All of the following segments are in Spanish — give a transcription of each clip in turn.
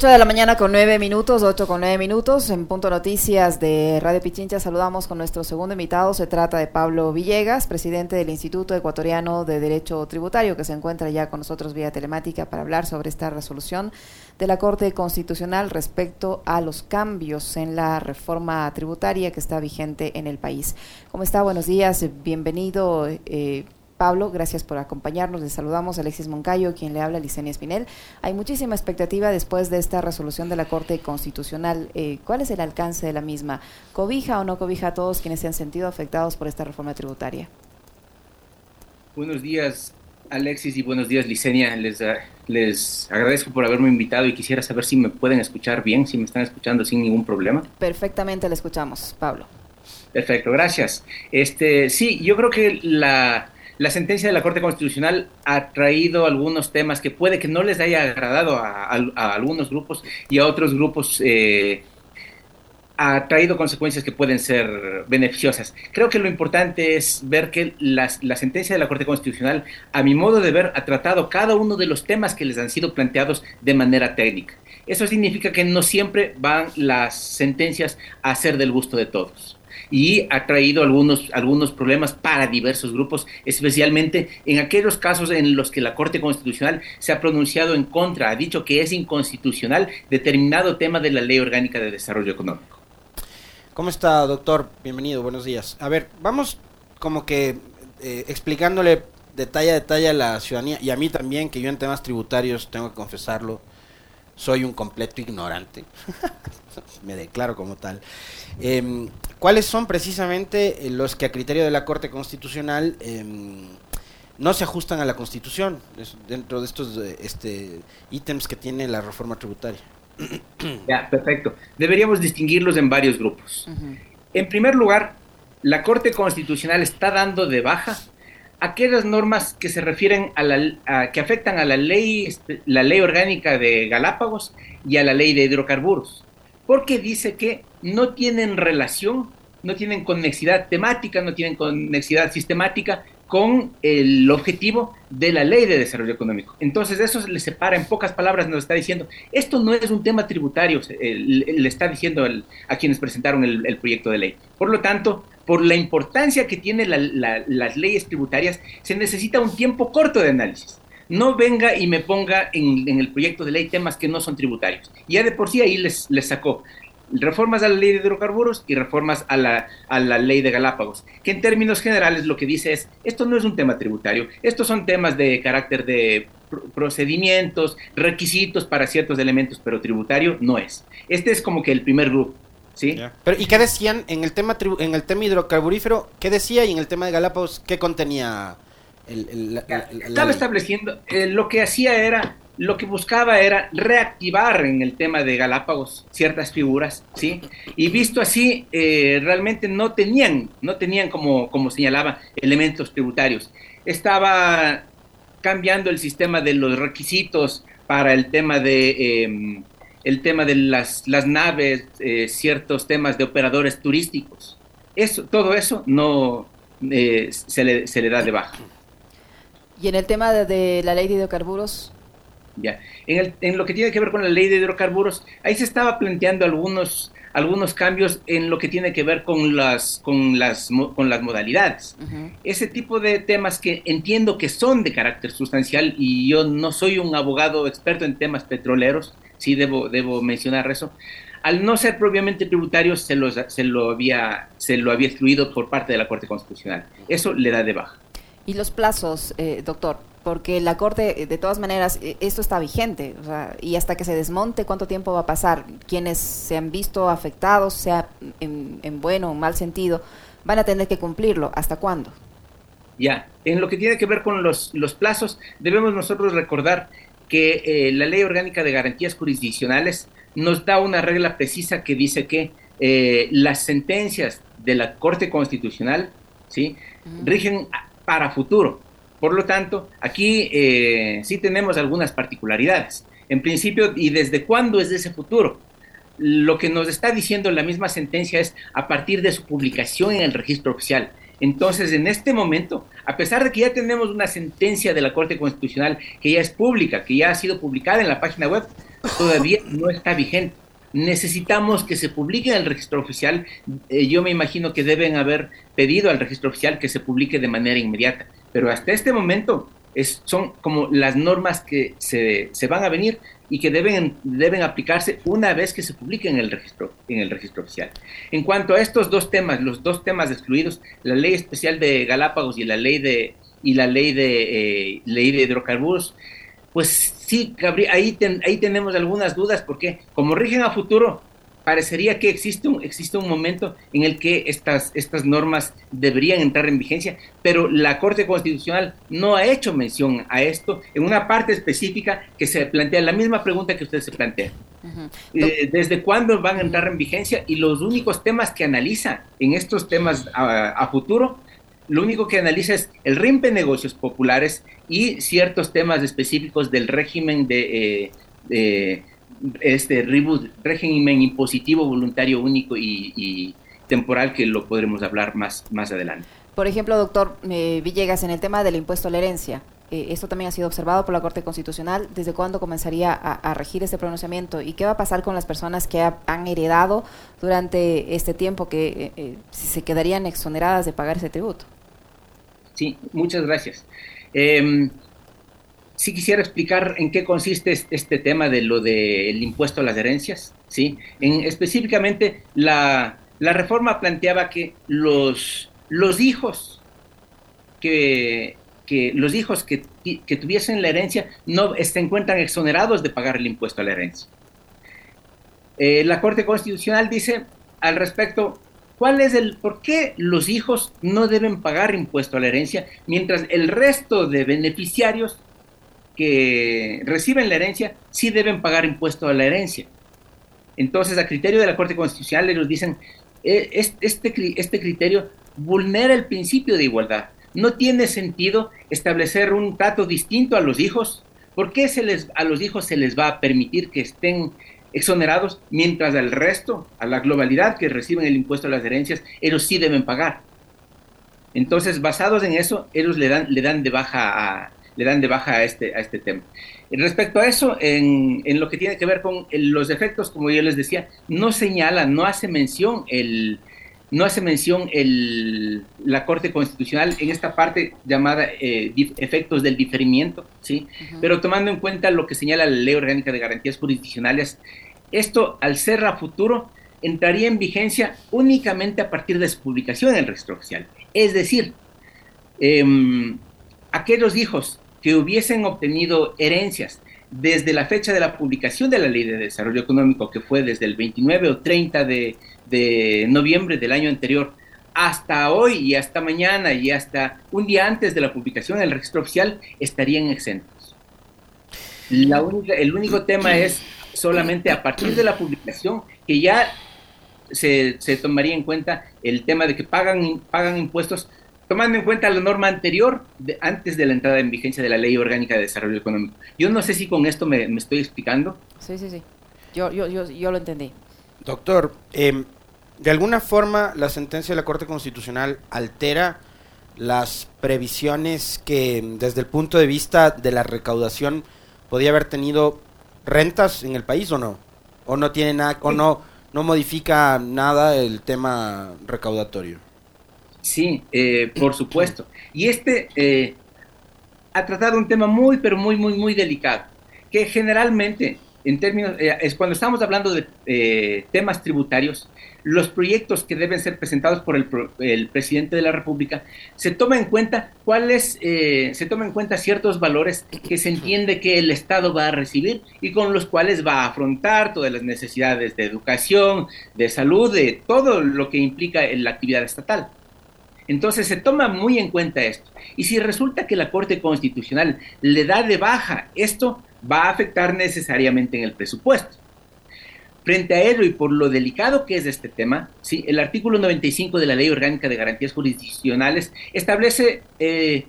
8 de la mañana con 9 minutos, 8 con 9 minutos. En Punto Noticias de Radio Pichincha saludamos con nuestro segundo invitado. Se trata de Pablo Villegas, presidente del Instituto Ecuatoriano de Derecho Tributario, que se encuentra ya con nosotros vía telemática para hablar sobre esta resolución de la Corte Constitucional respecto a los cambios en la reforma tributaria que está vigente en el país. ¿Cómo está? Buenos días, bienvenido. Eh, Pablo, gracias por acompañarnos. Les saludamos a Alexis Moncayo, quien le habla Licenia Espinel. Hay muchísima expectativa después de esta resolución de la Corte Constitucional. Eh, ¿Cuál es el alcance de la misma? ¿Cobija o no cobija a todos quienes se han sentido afectados por esta reforma tributaria? Buenos días, Alexis, y buenos días, Licenia. Les, eh, les agradezco por haberme invitado y quisiera saber si me pueden escuchar bien, si me están escuchando sin ningún problema. Perfectamente le escuchamos, Pablo. Perfecto, gracias. Este, sí, yo creo que la, la sentencia de la Corte Constitucional ha traído algunos temas que puede que no les haya agradado a, algunos grupos y a otros grupos eh, ha traído consecuencias que pueden ser beneficiosas. Creo que lo importante es ver que la sentencia de la Corte Constitucional, a mi modo de ver, ha tratado cada uno de los temas que les han sido planteados de manera técnica. Eso significa que no siempre van las sentencias a ser del gusto de todos y ha traído algunos, algunos problemas para diversos grupos, especialmente en aquellos casos en los que la Corte Constitucional se ha pronunciado en contra, ha dicho que es inconstitucional determinado tema de la Ley Orgánica de Desarrollo Económico. ¿Cómo está, doctor? Bienvenido, buenos días. A ver, vamos como que eh, explicándole detalle a detalle a la ciudadanía y a mí también, que yo en temas tributarios tengo que confesarlo, soy un completo ignorante. Me declaro como tal. Em, ¿Cuáles son precisamente eh, los que a criterio de la Corte Constitucional em, no se ajustan a la Constitución dentro de estos eh, este, ítems que tiene la reforma tributaria? Ya, perfecto. Deberíamos distinguirlos en varios grupos. En primer lugar, la Corte Constitucional está dando de baja aquellas normas que se refieren a la que afectan a la ley este, la ley orgánica de Galápagos y a la ley de hidrocarburos porque dice que no tienen relación, no tienen conexidad temática, no tienen conexidad sistemática con el objetivo de la ley de desarrollo económico. Entonces eso le separa, en pocas palabras nos está diciendo, esto no es un tema tributario, le está diciendo a quienes presentaron el, proyecto de ley. Por lo tanto, por la importancia que tienen las leyes tributarias, se necesita un tiempo corto de análisis no venga y me ponga en, el proyecto de ley temas que no son tributarios. Ya de por sí ahí les, les sacó reformas a la ley de hidrocarburos y reformas a la, a la ley de Galápagos, que en términos generales lo que dice es, esto no es un tema tributario, estos son temas de carácter de procedimientos, requisitos para ciertos elementos, pero tributario no es. Este es como que el primer grupo. ¿Sí? Pero, ¿Y qué decían en el tema en el tema hidrocarburífero? ¿Qué decía y en el tema de Galápagos qué contenía estaba estableciendo, eh, lo que hacía era, lo que buscaba era reactivar en el tema de Galápagos ciertas figuras, ¿sí? Y visto así, eh, realmente no tenían, no tenían como, como señalaba, elementos tributarios. Estaba cambiando el sistema de los requisitos para el tema de em, el tema de las, las naves, eh, ciertos temas de operadores turísticos. Eso, todo eso no se, le, se le da de baja. ¿Y en el tema de, la ley de hidrocarburos? Ya, en, el, en, lo que tiene que ver con la ley de hidrocarburos, ahí se estaba planteando algunos, algunos cambios en lo que tiene que ver con las, con las, con las modalidades. Ese tipo de temas que entiendo que son de carácter sustancial y yo no soy un abogado experto en temas petroleros, sí debo, debo mencionar eso. Al no ser propiamente tributario, se, se, lo había, se lo había excluido por parte de la Corte Constitucional. Eso le da de baja. Y los plazos, eh, doctor, porque la Corte, eh, de todas maneras, eh, esto está vigente, o sea, y hasta que se desmonte, ¿cuánto tiempo va a pasar? Quienes se han visto afectados, sea en, bueno o mal sentido, van a tener que cumplirlo. ¿Hasta cuándo? Ya, en lo que tiene que ver con los, los plazos, debemos nosotros recordar que la Ley Orgánica de Garantías Jurisdiccionales nos da una regla precisa que dice que las sentencias de la Corte Constitucional ¿sí? rigen para futuro. Por lo tanto, aquí eh, sí tenemos algunas particularidades. En principio, ¿y desde cuándo es ese futuro? Lo que nos está diciendo la misma sentencia es a partir de su publicación en el registro oficial. Entonces, en este momento, a pesar de que ya tenemos una sentencia de la Corte Constitucional que ya es pública, que ya ha sido publicada en la página web, todavía no está vigente. Necesitamos que se publique en el registro oficial. Eh, yo me imagino que deben haber pedido al registro oficial que se publique de manera inmediata, pero hasta este momento son como las normas que se, se, van a venir y que deben, deben aplicarse una vez que se publique en el, registro, en el registro oficial. En cuanto a estos dos temas, los dos temas excluidos, la ley especial de Galápagos y la ley de, y la ley de, eh, ley de hidrocarburos, pues sí, ahí, ahí tenemos algunas dudas porque como rigen a futuro, parecería que existe un, existe un momento en el que estas, estas normas deberían entrar en vigencia, pero la Corte Constitucional no ha hecho mención a esto en una parte específica que se plantea la misma pregunta que usted se plantea. Eh, ¿Desde cuándo van a entrar en vigencia? Y los únicos temas que analiza en estos temas a, futuro lo único que analiza es el RIMPE negocios populares y ciertos temas específicos del régimen de, eh, este régimen impositivo voluntario único y, temporal que lo podremos hablar más, más adelante. Por ejemplo, doctor eh, Villegas, en el tema del impuesto a la herencia, eh, esto también ha sido observado por la Corte Constitucional. ¿Desde cuándo comenzaría a, regir este pronunciamiento? ¿Y qué va a pasar con las personas que han heredado durante este tiempo que eh, se quedarían exoneradas de pagar ese tributo? Sí, muchas gracias. Eh, sí quisiera explicar en qué consiste este tema de lo del impuesto a las herencias. ¿sí? En, específicamente, la, reforma planteaba que los, los hijos que, los hijos que, tuviesen la herencia no se encuentran exonerados de pagar el impuesto a la herencia. Eh, la Corte Constitucional dice al respecto, ¿cuál es el por qué los hijos no deben pagar impuesto a la herencia mientras el resto de beneficiarios que reciben la herencia sí deben pagar impuesto a la herencia. Entonces, a criterio de la Corte Constitucional, ellos dicen, eh, este, este criterio vulnera el principio de igualdad. No tiene sentido establecer un trato distinto a los hijos. ¿Por qué se les, a los hijos se les va a permitir que estén exonerados mientras al resto, a la globalidad que reciben el impuesto a las herencias, ellos sí deben pagar? Entonces, basados en eso, ellos le dan, le dan de baja a, le dan de baja a este, a este tema. Respecto a eso, en, lo que tiene que ver con los efectos, como yo les decía, no señala, no hace mención el, no hace mención el, la Corte Constitucional en esta parte llamada eh, efectos del diferimiento, ¿sí? Pero tomando en cuenta lo que señala la Ley Orgánica de Garantías Jurisdiccionales, esto al ser a futuro entraría en vigencia únicamente a partir de su publicación en el registro oficial. Es decir, em, aquellos hijos que hubiesen obtenido herencias desde la fecha de la publicación de la Ley de Desarrollo Económico, que fue desde el 29 o 30 de, noviembre del año anterior, hasta hoy y hasta mañana y hasta un día antes de la publicación en el registro oficial, estarían exentos. La el único tema es solamente a partir de la publicación que ya se, se, tomaría en cuenta el tema de que pagan, pagan impuestos tomando en cuenta la norma anterior, de, antes de la entrada en vigencia de la Ley Orgánica de Desarrollo Económico. Yo no sé si con esto me, estoy explicando. Sí, sí, sí. Yo, yo, yo, yo lo entendí. Doctor, eh, ¿de alguna forma la sentencia de la Corte Constitucional altera las previsiones que desde el punto de vista de la recaudación podía haber tenido rentas en el país o no? ¿O no tiene nada, o no, no modifica nada el tema recaudatorio? Sí, eh, por supuesto. Y este eh, ha tratado un tema muy, pero muy, muy, muy delicado, que generalmente, en términos, eh, es cuando estamos hablando de temas tributarios, los proyectos que deben ser presentados por el, presidente de la República, se toma en cuenta cuáles, se toma en cuenta ciertos valores que se entiende que el Estado va a recibir y con los cuales va a afrontar todas las necesidades de educación, de salud, de todo lo que implica la actividad estatal. Entonces se toma muy en cuenta esto. Y si resulta que la Corte Constitucional le da de baja esto, va a afectar necesariamente en el presupuesto. Frente a ello y por lo delicado que es este tema, ¿sí? el artículo 95 de la Ley Orgánica de Garantías Jurisdiccionales establece eh,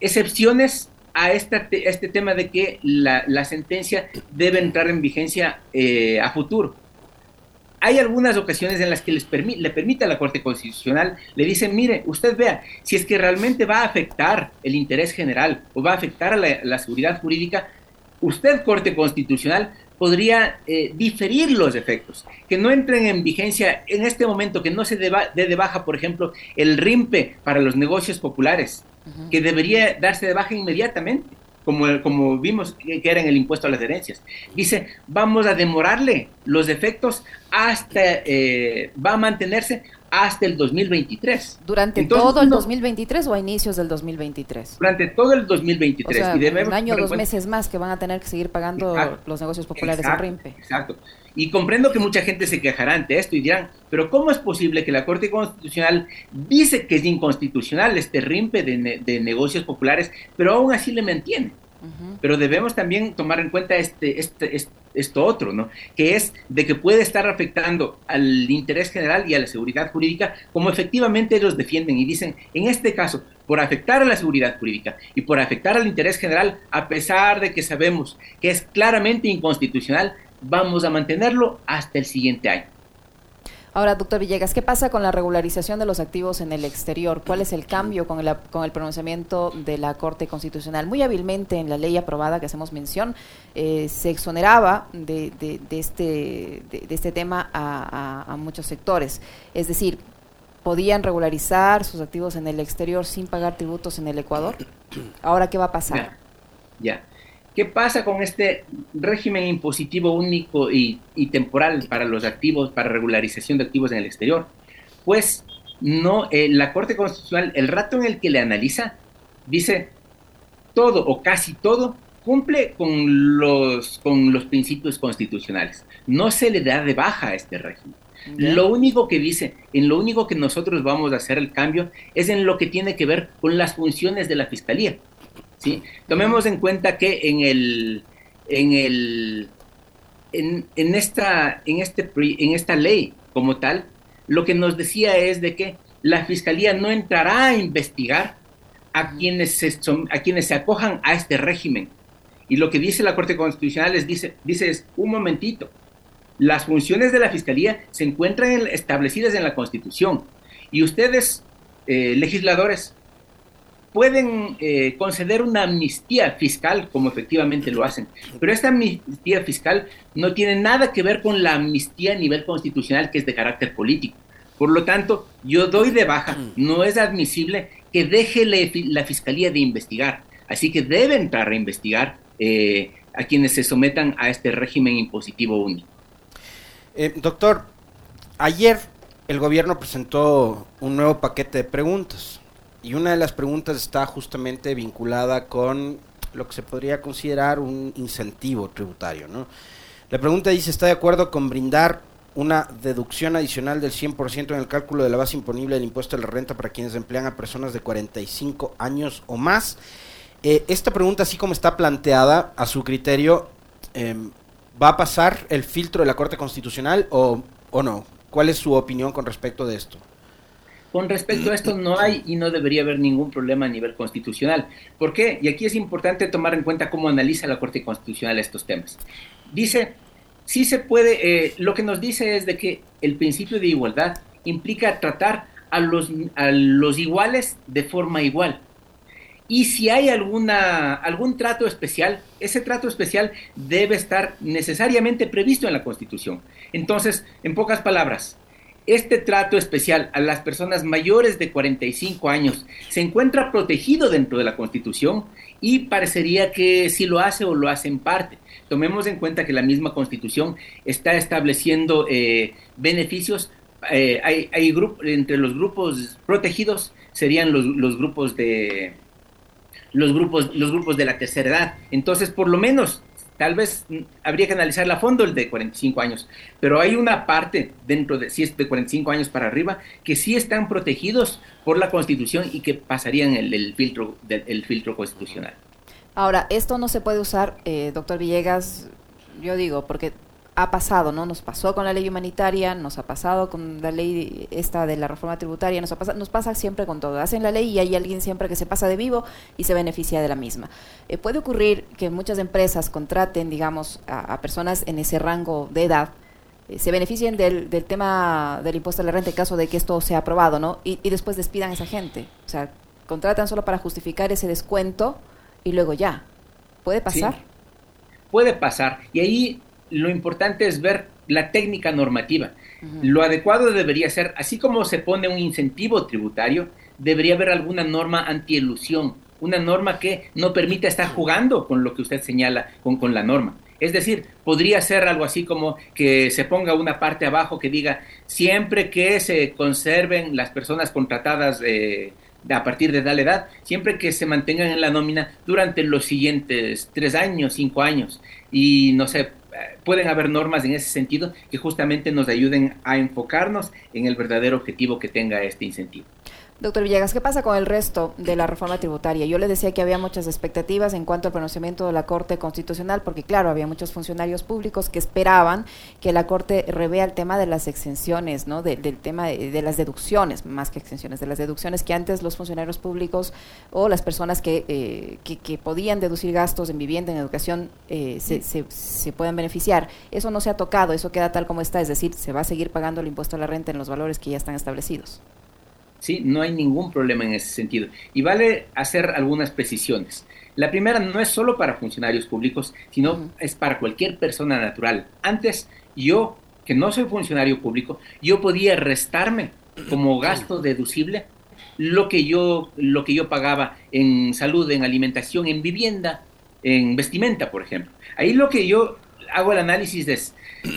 excepciones a este tema de que la, sentencia debe entrar en vigencia eh, a futuro hay algunas ocasiones en las que les le permite a la Corte Constitucional, le dicen, mire, usted vea, si es que realmente va a afectar el interés general o va a afectar a la, seguridad jurídica, usted, Corte Constitucional, podría eh, diferir los efectos, que no entren en vigencia en este momento, que no se dé de baja, por ejemplo, el RIMPE para los negocios populares, que debería darse de baja inmediatamente, como, como vimos que era en el impuesto a las herencias. Dice, vamos a demorarle los efectos hasta, eh, va a mantenerse hasta el 2023. ¿Durante todo el 2023 o a inicios del 2023? Durante todo el 2023. y debemos un año, dos meses más que van a tener que seguir pagando los negocios populares exacto, RIMPE. Exacto. Y comprendo que mucha gente se quejará ante esto y dirán, pero ¿cómo es posible que la Corte Constitucional dice que es inconstitucional este RIMPE de, de negocios populares, pero aún así le mantiene? Pero debemos también tomar en cuenta este, este, esto otro, ¿no? Que es de que puede estar afectando al interés general y a la seguridad jurídica, como efectivamente ellos defienden y dicen, en este caso, por afectar a la seguridad jurídica y por afectar al interés general, a pesar de que sabemos que es claramente inconstitucional, vamos a mantenerlo hasta el siguiente año. Ahora, doctor Villegas, ¿qué pasa con la regularización de los activos en el exterior? ¿Cuál es el cambio con el, con el pronunciamiento de la Corte Constitucional? Muy hábilmente en la ley aprobada que hacemos mención, eh, se exoneraba de, este, de, este tema a, muchos sectores. Es decir, podían regularizar sus activos en el exterior sin pagar tributos en el Ecuador. Ahora, ¿qué va a pasar? Ya. ¿Qué pasa con este régimen impositivo único y, temporal para los activos, para regularización de activos en el exterior? Pues no, eh, la Corte Constitucional, el rato en el que le analiza, dice todo o casi todo cumple con los, con los principios constitucionales. No se le da de baja a este régimen. Lo único que dice, en lo único que nosotros vamos a hacer el cambio es en lo que tiene que ver con las funciones de la Fiscalía. ¿Sí? Tomemos en cuenta que en el en el en, en, esta en este en esta ley como tal lo que nos decía es de que la fiscalía no entrará a investigar a quienes se, a quienes se acojan a este régimen y lo que dice la Corte Constitucional es dice dice es un momentito las funciones de la fiscalía se encuentran establecidas en la Constitución y ustedes eh, legisladores pueden eh, conceder una amnistía fiscal, como efectivamente lo hacen, pero esta amnistía fiscal no tiene nada que ver con la amnistía a nivel constitucional, que es de carácter político. Por lo tanto, yo doy de baja, no es admisible que deje la Fiscalía de investigar, así que debe entrar a investigar eh, a quienes se sometan a este régimen impositivo único. Eh, doctor, ayer el gobierno presentó un nuevo paquete de preguntas y una de las preguntas está justamente vinculada con lo que se podría considerar un incentivo tributario. ¿no? La pregunta dice, ¿está de acuerdo con brindar una deducción adicional del 100% en el cálculo de la base imponible del impuesto de la renta para quienes emplean a personas de 45 años o más? Eh, esta pregunta, así como está planteada, a su criterio, em, ¿va a pasar el filtro de la Corte Constitucional o, o no? ¿Cuál es su opinión con respecto de esto? Con respecto a esto no hay y no debería haber ningún problema a nivel constitucional. ¿Por qué? Y aquí es importante tomar en cuenta cómo analiza la Corte Constitucional estos temas. Dice, sí se puede, eh, lo que nos dice es de que el principio de igualdad implica tratar a los, a los iguales de forma igual. Y si hay alguna, algún trato especial, ese trato especial debe estar necesariamente previsto en la Constitución. Entonces, en pocas palabras, este trato especial a las personas mayores de 45 años se encuentra protegido dentro de la Constitución y parecería que sí lo hace o lo hace en parte. Tomemos en cuenta que la misma Constitución está estableciendo eh, beneficios. Eh, hay, entre los grupos protegidos serían los grupos de los grupos los grupos de la tercera edad. Entonces, por lo menos tal vez habría que analizarla a fondo el de 45 años, pero hay una parte dentro de, si es de 45 años para arriba, que sí están protegidos por la Constitución y que pasarían el, filtro, del, filtro constitucional. Ahora, esto no se puede usar, eh, doctor Villegas, yo digo, porque ha pasado, ¿no? Nos pasó con la ley humanitaria, nos ha pasado con la ley esta de la reforma tributaria, nos, ha nos pasa siempre con todo. Hacen la ley y hay alguien siempre que se pasa de vivo y se beneficia de la misma. Eh, puede ocurrir que muchas empresas contraten, digamos, a, personas en ese rango de edad, eh, se beneficien del, del, tema del impuesto a la renta en caso de que esto sea aprobado, ¿no? Y, después despidan a esa gente. O sea, contratan solo para justificar ese descuento y luego ya. ¿Puede pasar? Puede pasar. Y ahí lo importante es ver la técnica normativa. Lo adecuado debería ser, así como se pone un incentivo tributario, debería haber alguna norma antielusión, una norma que no permita estar jugando con lo que usted señala, con, con la norma. Es decir, podría ser algo así como que se ponga una parte abajo que diga, siempre que se conserven las personas contratadas eh, a partir de tal edad, siempre que se mantengan en la nómina durante los siguientes tres años, cinco años. Y no sé, pueden haber normas en ese sentido que justamente nos ayuden a enfocarnos en el verdadero objetivo que tenga este incentivo. Doctor Villegas, ¿qué pasa con el resto de la reforma tributaria? Yo le decía que había muchas expectativas en cuanto al pronunciamiento de la Corte Constitucional, porque claro, había muchos funcionarios públicos que esperaban que la Corte revea el tema de las exenciones, ¿no? del tema de, las deducciones, más que exenciones, de las deducciones que antes los funcionarios públicos o las personas que, eh, que, podían deducir gastos en vivienda, en educación, eh, se, se, se puedan beneficiar. Eso no se ha tocado, eso queda tal como está, es decir, se va a seguir pagando el impuesto a la renta en los valores que ya están establecidos. ¿Sí? No hay ningún problema en ese sentido. Y vale hacer algunas precisiones. La primera no es solo para funcionarios públicos, sino es para cualquier persona natural. Antes, yo, que no soy funcionario público, yo podía restarme como gasto deducible lo que yo, lo que yo pagaba en salud, en alimentación, en vivienda, en vestimenta, por ejemplo. Ahí lo que yo hago el análisis es,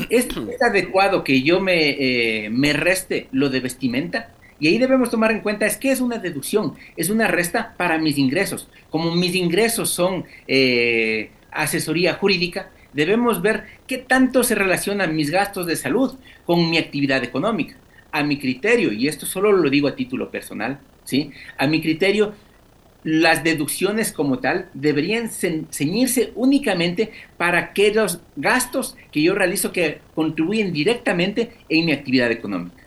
¿es, adecuado que yo me, eh, me reste lo de vestimenta? Y ahí debemos tomar en cuenta es que es una deducción, es una resta para mis ingresos. Como mis ingresos son eh, asesoría jurídica, debemos ver qué tanto se relacionan mis gastos de salud con mi actividad económica. A mi criterio, y esto solo lo digo a título personal, ¿sí? A mi criterio, las deducciones como tal deberían ceñirse únicamente para aquellos gastos que yo realizo que contribuyen directamente en mi actividad económica.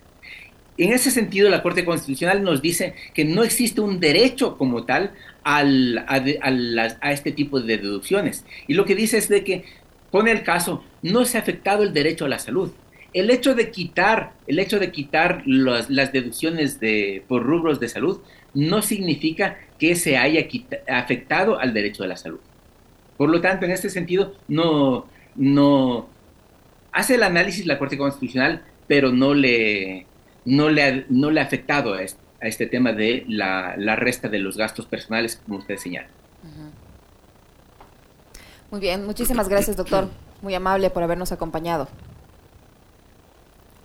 En ese sentido, la Corte Constitucional nos dice que no existe un derecho como tal al, a, este tipo de deducciones. Y lo que dice es de que, pone el caso, no se ha afectado el derecho a la salud. El hecho de quitar, el hecho de quitar las deducciones de, por rubros de salud no significa que se haya afectado al derecho a la salud. Por lo tanto, en este sentido, no, no hace el análisis la Corte Constitucional, pero no le, no le ha, no le ha afectado a este, tema de la, resta de los gastos personales, como usted señala. Muy bien, muchísimas gracias, doctor. Muy amable por habernos acompañado.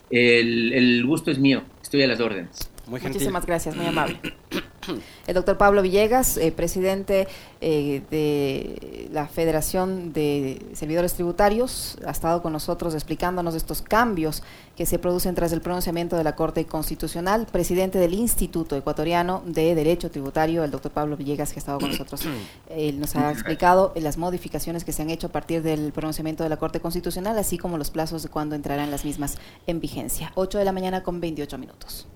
El, el gusto es mío, estoy a las órdenes. Muchísimas gracias, muy amable. El doctor Pablo Villegas, eh, presidente eh, de la Federación de Servidores Tributarios, ha estado con nosotros explicándonos estos cambios que se producen tras el pronunciamiento de la Corte Constitucional, presidente del Instituto Ecuatoriano de Derecho Tributario, el doctor Pablo Villegas, que ha estado con nosotros. Él nos ha explicado las modificaciones que se han hecho a partir del pronunciamiento de la Corte Constitucional, así como los plazos de cuándo entrarán las mismas en vigencia. 8 de la mañana con 28 minutos.